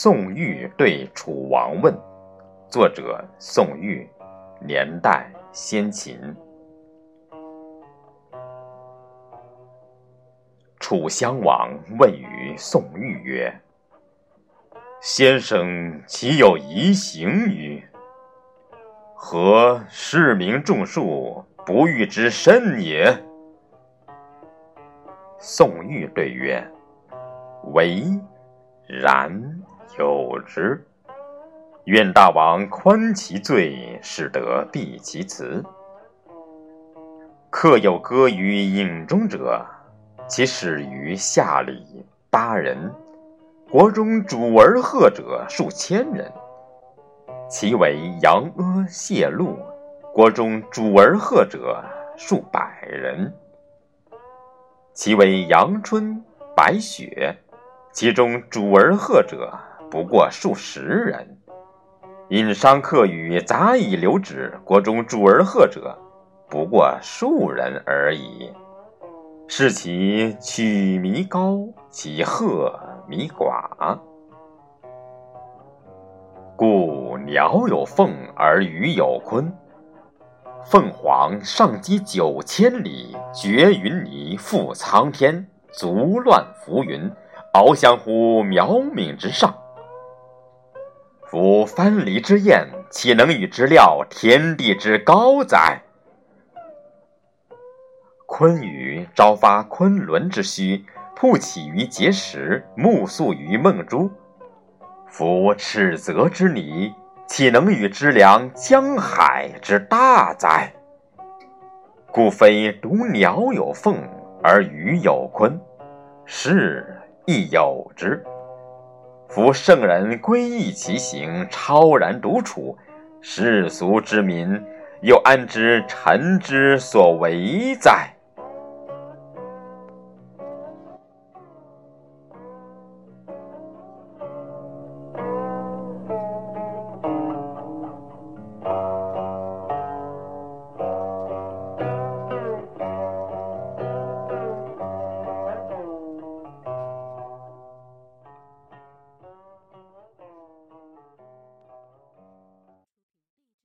宋玉对楚王问，作者宋玉，年代先秦。楚襄王问于宋玉曰：“先生岂有疑行于？何士民众数不欲之甚也？”宋玉对曰：“唯然。”有之，愿大王宽其罪，使得避其辞。客有歌于饮中者，其始于下里八人，国中主而贺者数千人；其为阳阿、谢禄，国中主而贺者数百人；其为阳春、白雪，其中主而贺者。不过数十人，因商客与杂以留止，国中主而贺者，不过数人而已。是其取弥高，其贺弥寡。故鸟有凤而鱼有鲲。凤凰上击九千里，绝云泥，覆苍天，足乱浮云，翱翔乎渺冥之上。夫藩篱之燕，岂能与之料天地之高哉？鲲鱼朝发昆仑之墟，铺起于碣石，目宿于梦珠。夫尺泽之泥，岂能与之量江海之大哉？故非独鸟有凤而鱼有鲲，是亦有之。夫圣人归意其行，超然独处，世俗之民又安知臣之所为哉？